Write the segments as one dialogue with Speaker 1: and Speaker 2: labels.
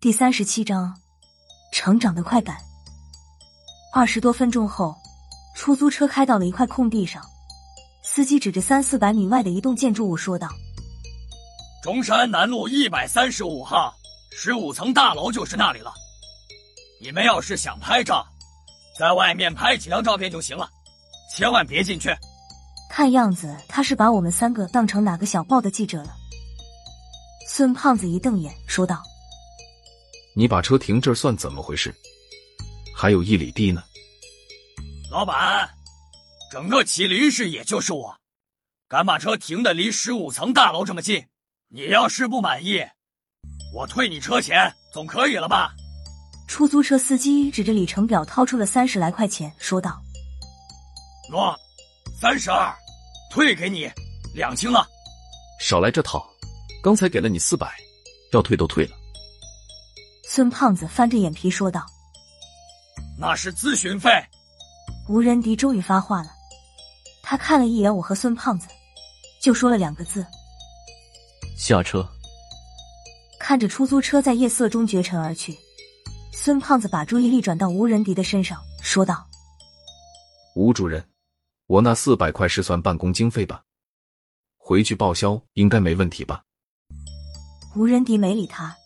Speaker 1: 第三十七章，成长的快感。二十多分钟后，出租车开到了一块空地上，司机指着三四百米外的一栋建筑物说道：“
Speaker 2: 中山南路一百三十五号十五层大楼就是那里了。你们要是想拍照，在外面拍几张照片就行了，千万别进去。”
Speaker 1: 看样子他是把我们三个当成哪个小报的记者了。孙胖子一瞪眼说道。
Speaker 3: 你把车停这儿算怎么回事？还有一里地呢。
Speaker 2: 老板，整个麒麟市也就是我，敢把车停的离十五层大楼这么近。你要是不满意，我退你车钱总可以了吧？
Speaker 1: 出租车司机指着里程表掏出了三十来块钱，说道：“
Speaker 2: 喏，三十二，退给你，两清了。
Speaker 3: 少来这套，刚才给了你四百，要退都退了。”
Speaker 1: 孙胖子翻着眼皮说道：“
Speaker 2: 那是咨询费。”
Speaker 1: 吴仁迪终于发话了，他看了一眼我和孙胖子，就说了两个字：“
Speaker 4: 下车。”
Speaker 1: 看着出租车在夜色中绝尘而去，孙胖子把注意力转到吴仁迪的身上，说道：“
Speaker 3: 吴主任，我那四百块是算办公经费吧？回去报销应该没问题吧？”
Speaker 1: 吴仁迪没理他。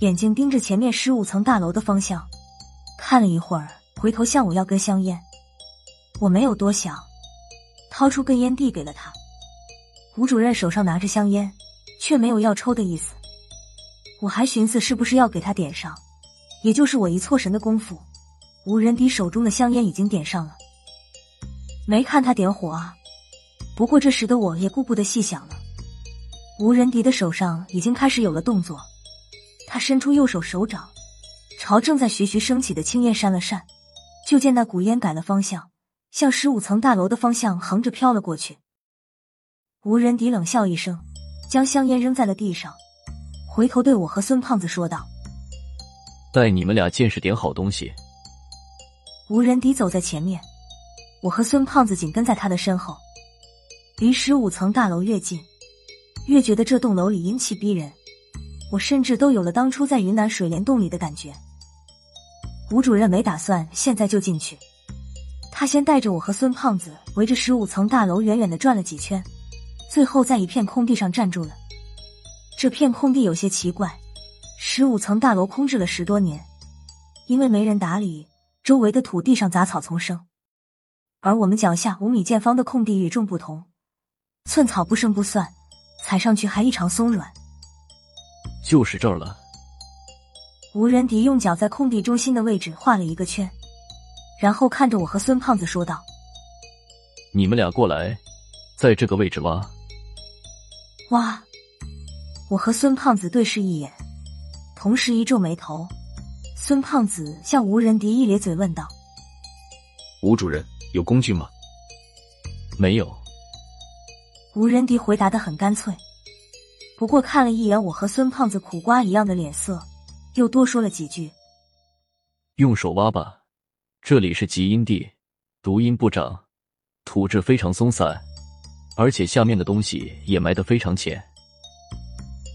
Speaker 1: 眼睛盯着前面十五层大楼的方向，看了一会儿，回头向我要根香烟。我没有多想，掏出根烟递给了他。吴主任手上拿着香烟，却没有要抽的意思。我还寻思是不是要给他点上，也就是我一错神的功夫，吴仁迪手中的香烟已经点上了。没看他点火啊，不过这时的我也顾不得细想了。吴仁迪的手上已经开始有了动作。他伸出右手手掌，朝正在徐徐升起的青烟扇了扇，就见那股烟改了方向，向十五层大楼的方向横着飘了过去。吴仁迪冷笑一声，将香烟扔在了地上，回头对我和孙胖子说道：“
Speaker 4: 带你们俩见识点好东西。”
Speaker 1: 吴仁迪走在前面，我和孙胖子紧跟在他的身后。离十五层大楼越近，越觉得这栋楼里阴气逼人。我甚至都有了当初在云南水帘洞里的感觉。吴主任没打算现在就进去，他先带着我和孙胖子围着十五层大楼远远的转了几圈，最后在一片空地上站住了。这片空地有些奇怪，十五层大楼空置了十多年，因为没人打理，周围的土地上杂草丛生，而我们脚下五米见方的空地与众不同，寸草不生不算，踩上去还异常松软。
Speaker 4: 就是这儿了。
Speaker 1: 吴仁迪用脚在空地中心的位置画了一个圈，然后看着我和孙胖子说道：“
Speaker 4: 你们俩过来，在这个位置挖。”
Speaker 1: 挖！我和孙胖子对视一眼，同时一皱眉头。孙胖子向吴仁迪一咧嘴问道：“
Speaker 3: 吴主任有工具吗？”“
Speaker 4: 没有。”
Speaker 1: 吴仁迪回答的很干脆。不过看了一眼我和孙胖子苦瓜一样的脸色，又多说了几句：“
Speaker 4: 用手挖吧，这里是极阴地，毒阴不长，土质非常松散，而且下面的东西也埋得非常浅。”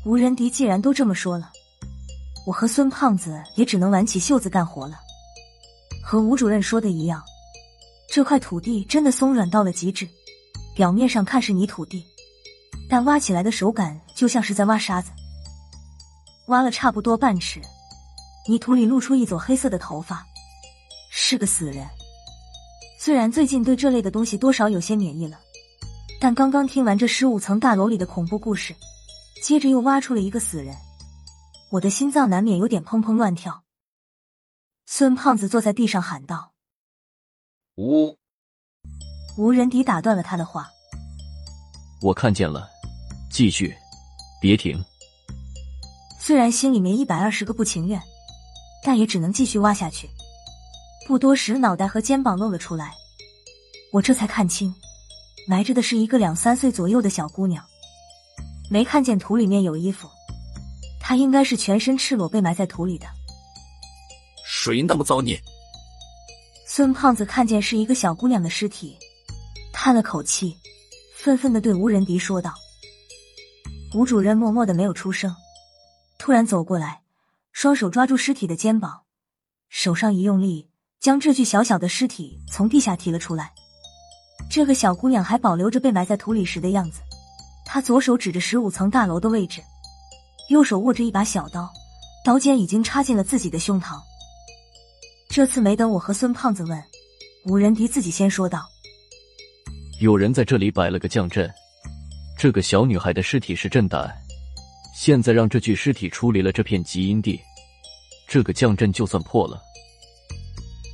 Speaker 1: 吴仁迪既然都这么说了，我和孙胖子也只能挽起袖子干活了。和吴主任说的一样，这块土地真的松软到了极致，表面上看是泥土地。但挖起来的手感就像是在挖沙子。挖了差不多半尺，泥土里露出一撮黑色的头发，是个死人。虽然最近对这类的东西多少有些免疫了，但刚刚听完这十五层大楼里的恐怖故事，接着又挖出了一个死人，我的心脏难免有点砰砰乱跳。孙胖子坐在地上喊道：“
Speaker 3: 无！”
Speaker 1: 无人敌打断了他的话：“
Speaker 4: 我看见了。”继续，别停。
Speaker 1: 虽然心里面一百二十个不情愿，但也只能继续挖下去。不多时，脑袋和肩膀露了出来，我这才看清，埋着的是一个两三岁左右的小姑娘。没看见土里面有衣服，她应该是全身赤裸被埋在土里的。
Speaker 3: 谁那么造孽？
Speaker 1: 孙胖子看见是一个小姑娘的尸体，叹了口气，愤愤的对吴仁迪说道。吴主任默默的没有出声，突然走过来，双手抓住尸体的肩膀，手上一用力，将这具小小的尸体从地下提了出来。这个小姑娘还保留着被埋在土里时的样子，她左手指着十五层大楼的位置，右手握着一把小刀，刀尖已经插进了自己的胸膛。这次没等我和孙胖子问，吴仁迪自己先说道：“
Speaker 4: 有人在这里摆了个降阵，这个小女孩的尸体是震胆。”现在让这具尸体出离了这片极阴地，这个降阵就算破了。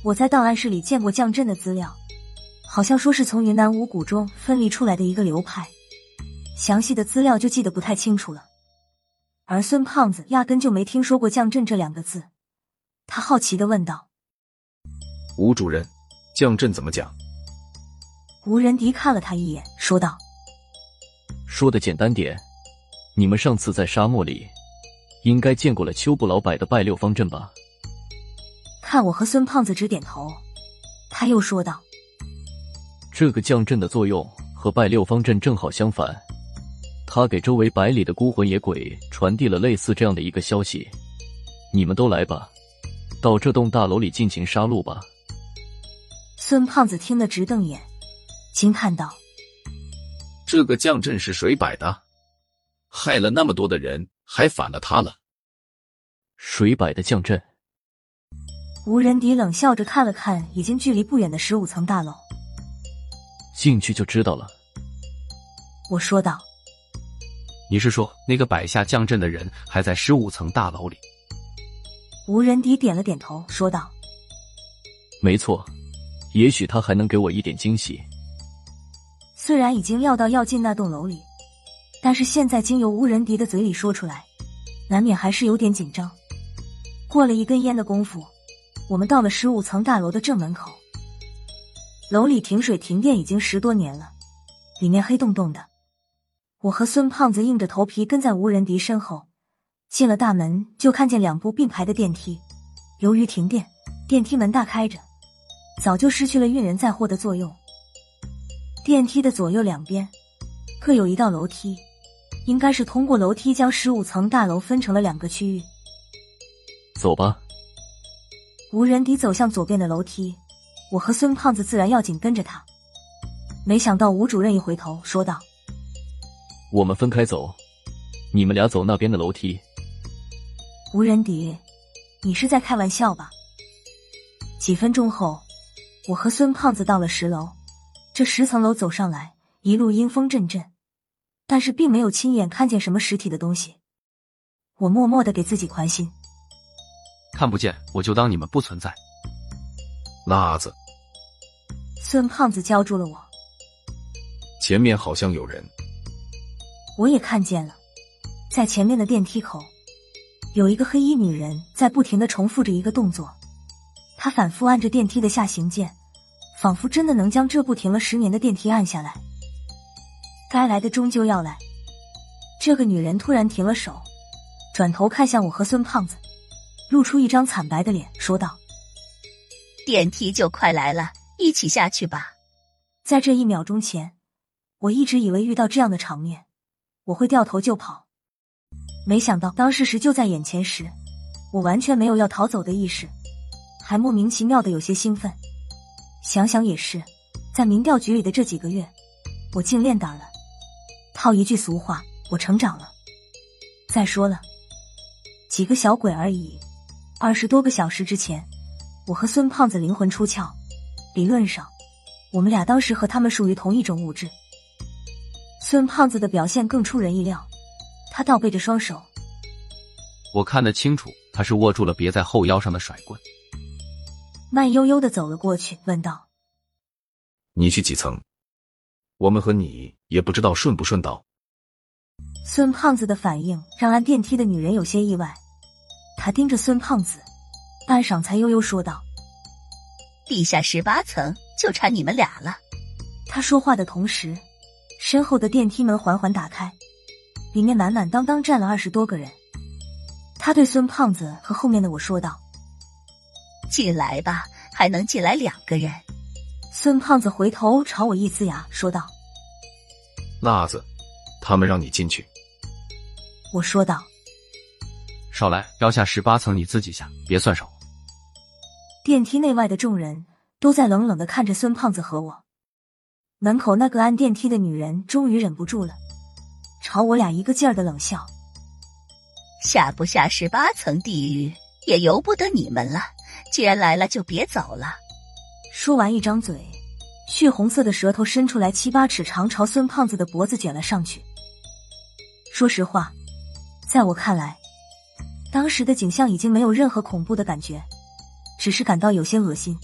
Speaker 1: 我在档案室里见过降阵的资料，好像说是从云南五谷中分离出来的一个流派，详细的资料就记得不太清楚了。而孙胖子压根就没听说过降阵这两个字，他好奇的问道：“
Speaker 3: 吴主任，降阵怎么讲？”
Speaker 1: 吴仁迪看了他一眼，说道：“
Speaker 4: 说的简单点。”你们上次在沙漠里，应该见过了秋布老摆的拜六方阵吧？
Speaker 1: 看我和孙胖子直点头，他又说道：“
Speaker 4: 这个降阵的作用和拜六方阵正好相反，他给周围百里的孤魂野鬼传递了类似这样的一个消息：你们都来吧，到这栋大楼里尽情杀戮吧。”
Speaker 1: 孙胖子听得直瞪眼，惊叹道：“
Speaker 3: 这个降阵是谁摆的？”害了那么多的人，还反了他了。
Speaker 4: 谁摆的降阵？
Speaker 1: 吴仁迪冷笑着看了看已经距离不远的十五层大楼，
Speaker 4: 进去就知道了。
Speaker 1: 我说道：“
Speaker 5: 你是说那个摆下降阵的人还在十五层大楼里？”
Speaker 1: 吴仁迪点了点头，说道：“
Speaker 4: 没错，也许他还能给我一点惊喜。”
Speaker 1: 虽然已经料到要进那栋楼里。但是现在经由吴仁迪的嘴里说出来，难免还是有点紧张。过了一根烟的功夫，我们到了十五层大楼的正门口。楼里停水停电已经十多年了，里面黑洞洞的。我和孙胖子硬着头皮跟在吴仁迪身后，进了大门就看见两部并排的电梯。由于停电，电梯门大开着，早就失去了运人载货的作用。电梯的左右两边各有一道楼梯。应该是通过楼梯将十五层大楼分成了两个区域。
Speaker 4: 走吧。
Speaker 1: 吴仁迪走向左边的楼梯，我和孙胖子自然要紧跟着他。没想到吴主任一回头说道：“
Speaker 4: 我们分开走，你们俩走那边的楼梯。”
Speaker 1: 吴仁迪，你是在开玩笑吧？几分钟后，我和孙胖子到了十楼。这十层楼走上来，一路阴风阵阵。但是并没有亲眼看见什么实体的东西，我默默的给自己宽心。
Speaker 5: 看不见我就当你们不存在。
Speaker 3: 辣子，
Speaker 1: 孙胖子叫住了我。
Speaker 3: 前面好像有人。
Speaker 1: 我也看见了，在前面的电梯口，有一个黑衣女人在不停的重复着一个动作，她反复按着电梯的下行键，仿佛真的能将这部停了十年的电梯按下来。该来的终究要来。这个女人突然停了手，转头看向我和孙胖子，露出一张惨白的脸，说道：“
Speaker 6: 电梯就快来了，一起下去吧。”
Speaker 1: 在这一秒钟前，我一直以为遇到这样的场面，我会掉头就跑。没想到当事实就在眼前时，我完全没有要逃走的意识，还莫名其妙的有些兴奋。想想也是，在民调局里的这几个月，我竟练胆了。套一句俗话，我成长了。再说了，几个小鬼而已。二十多个小时之前，我和孙胖子灵魂出窍，理论上，我们俩当时和他们属于同一种物质。孙胖子的表现更出人意料，他倒背着双手，
Speaker 5: 我看得清楚，他是握住了别在后腰上的甩棍，
Speaker 1: 慢悠悠的走了过去，问道：“
Speaker 3: 你去几层？”我们和你也不知道顺不顺道。
Speaker 1: 孙胖子的反应让按电梯的女人有些意外，她盯着孙胖子，半晌才悠悠说道：“
Speaker 6: 地下十八层就差你们俩了。”
Speaker 1: 他说话的同时，身后的电梯门缓缓打开，里面满满当当站了二十多个人。他对孙胖子和后面的我说道：“
Speaker 6: 进来吧，还能进来两个人。”
Speaker 1: 孙胖子回头朝我一呲牙，说道：“
Speaker 3: 辣子，他们让你进去。”
Speaker 1: 我说道：“
Speaker 5: 少来，要下十八层你自己下，别算少。
Speaker 1: 电梯内外的众人都在冷冷的看着孙胖子和我。门口那个按电梯的女人终于忍不住了，朝我俩一个劲儿的冷笑。
Speaker 6: 下不下十八层地狱也由不得你们了。既然来了，就别走了。
Speaker 1: 说完，一张嘴，血红色的舌头伸出来七八尺长，朝孙胖子的脖子卷了上去。说实话，在我看来，当时的景象已经没有任何恐怖的感觉，只是感到有些恶心。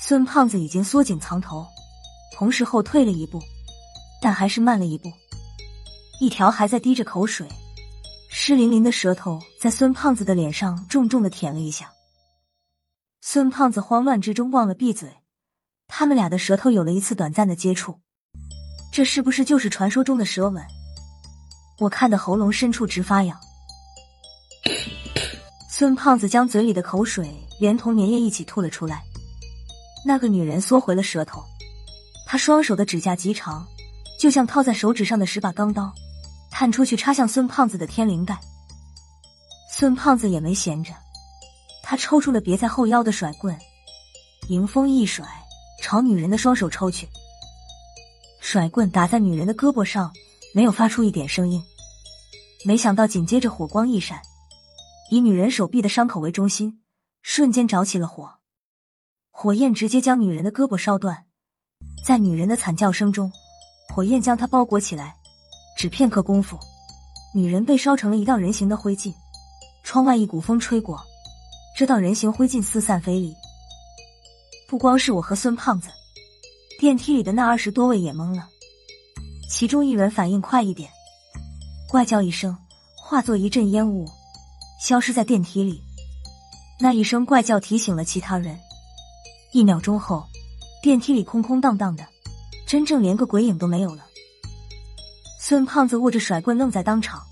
Speaker 1: 孙胖子已经缩紧藏头。同时后退了一步，但还是慢了一步。一条还在滴着口水、湿淋淋的舌头在孙胖子的脸上重重的舔了一下。孙胖子慌乱之中忘了闭嘴，他们俩的舌头有了一次短暂的接触。这是不是就是传说中的舌吻？我看的喉咙深处直发痒。孙胖子将嘴里的口水连同粘液一起吐了出来。那个女人缩回了舌头。她双手的指甲极长，就像套在手指上的十把钢刀，探出去插向孙胖子的天灵盖。孙胖子也没闲着，他抽出了别在后腰的甩棍，迎风一甩，朝女人的双手抽去。甩棍打在女人的胳膊上，没有发出一点声音。没想到紧接着火光一闪，以女人手臂的伤口为中心，瞬间着起了火，火焰直接将女人的胳膊烧断。在女人的惨叫声中，火焰将她包裹起来。只片刻功夫，女人被烧成了一道人形的灰烬。窗外一股风吹过，直到人形灰烬四散飞离。不光是我和孙胖子，电梯里的那二十多位也懵了。其中一人反应快一点，怪叫一声，化作一阵烟雾，消失在电梯里。那一声怪叫提醒了其他人。一秒钟后。电梯里空空荡荡的，真正连个鬼影都没有了。孙胖子握着甩棍愣在当场，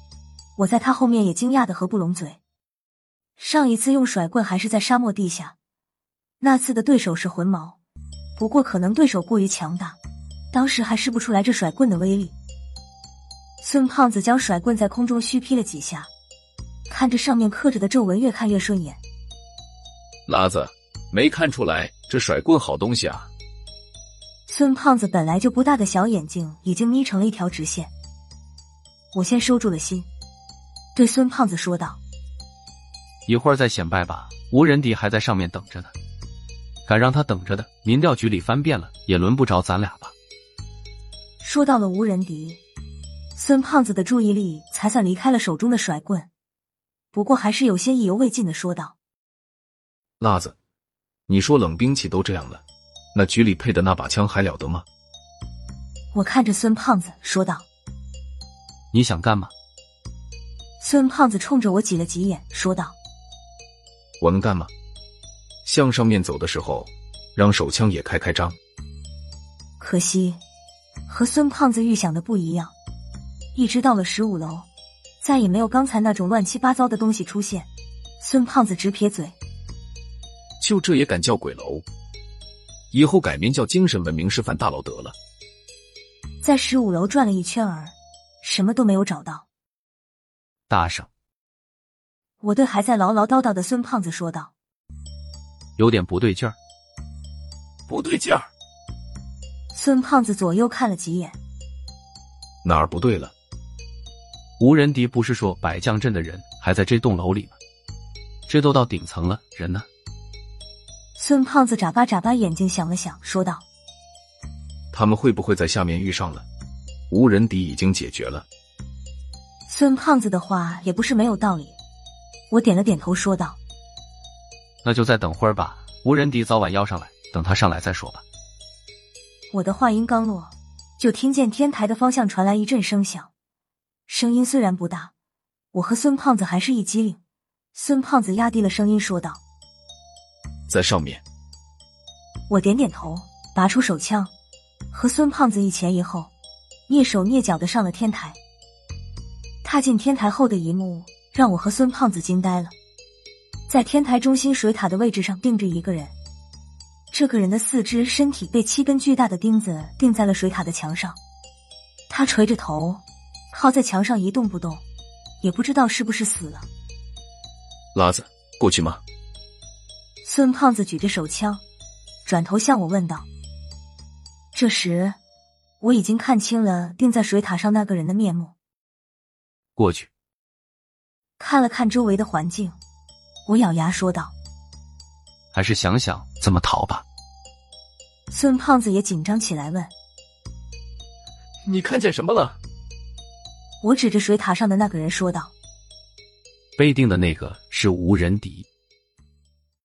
Speaker 1: 我在他后面也惊讶的合不拢嘴。上一次用甩棍还是在沙漠地下，那次的对手是魂毛，不过可能对手过于强大，当时还试不出来这甩棍的威力。孙胖子将甩棍在空中虚劈了几下，看着上面刻着的皱纹，越看越顺眼。
Speaker 3: 拉子，没看出来这甩棍好东西啊！
Speaker 1: 孙胖子本来就不大的小眼睛已经眯成了一条直线，我先收住了心，对孙胖子说道：“
Speaker 5: 一会儿再显摆吧，吴仁迪还在上面等着呢。敢让他等着的，民调局里翻遍了也轮不着咱俩吧。”
Speaker 1: 说到了吴仁迪，孙胖子的注意力才算离开了手中的甩棍，不过还是有些意犹未尽的说道：“
Speaker 3: 辣子，你说冷兵器都这样了。”那局里配的那把枪还了得吗？
Speaker 1: 我看着孙胖子说道：“
Speaker 5: 你想干嘛？”
Speaker 1: 孙胖子冲着我挤了挤眼，说道：“
Speaker 3: 我能干吗？向上面走的时候，让手枪也开开张。”
Speaker 1: 可惜，和孙胖子预想的不一样。一直到了十五楼，再也没有刚才那种乱七八糟的东西出现。孙胖子直撇嘴：“
Speaker 3: 就这也敢叫鬼楼？”以后改名叫精神文明示范大楼得了。
Speaker 1: 在十五楼转了一圈儿，什么都没有找到。
Speaker 5: 大圣，
Speaker 1: 我对还在唠唠叨叨的孙胖子说道：“
Speaker 5: 有点不对劲儿。”
Speaker 3: 不对劲儿。
Speaker 1: 孙胖子左右看了几眼，
Speaker 3: 哪儿不对了？
Speaker 5: 吴仁迪不是说百将镇的人还在这栋楼里吗？这都到顶层了，人呢？
Speaker 1: 孙胖子眨巴眨巴眼睛，想了想，说道：“
Speaker 3: 他们会不会在下面遇上了？无人敌已经解决了。”
Speaker 1: 孙胖子的话也不是没有道理，我点了点头，说道：“
Speaker 5: 那就再等会儿吧，吴仁迪早晚要上来，等他上来再说吧。”
Speaker 1: 我的话音刚落，就听见天台的方向传来一阵声响，声音虽然不大，我和孙胖子还是一激灵。孙胖子压低了声音说道。
Speaker 3: 在上面，
Speaker 1: 我点点头，拔出手枪，和孙胖子一前一后，蹑手蹑脚的上了天台。踏进天台后的一幕，让我和孙胖子惊呆了。在天台中心水塔的位置上，定着一个人。这个人的四肢、身体被七根巨大的钉子钉在了水塔的墙上。他垂着头，靠在墙上一动不动，也不知道是不是死了。
Speaker 3: 拉子，过去吗？
Speaker 1: 孙胖子举着手枪，转头向我问道。这时，我已经看清了钉在水塔上那个人的面目。
Speaker 5: 过去。
Speaker 1: 看了看周围的环境，我咬牙说道：“
Speaker 5: 还是想想怎么逃吧。”
Speaker 1: 孙胖子也紧张起来，问：“
Speaker 3: 你看见什么了？”
Speaker 1: 我指着水塔上的那个人说道：“
Speaker 5: 被定的那个是无人敌。”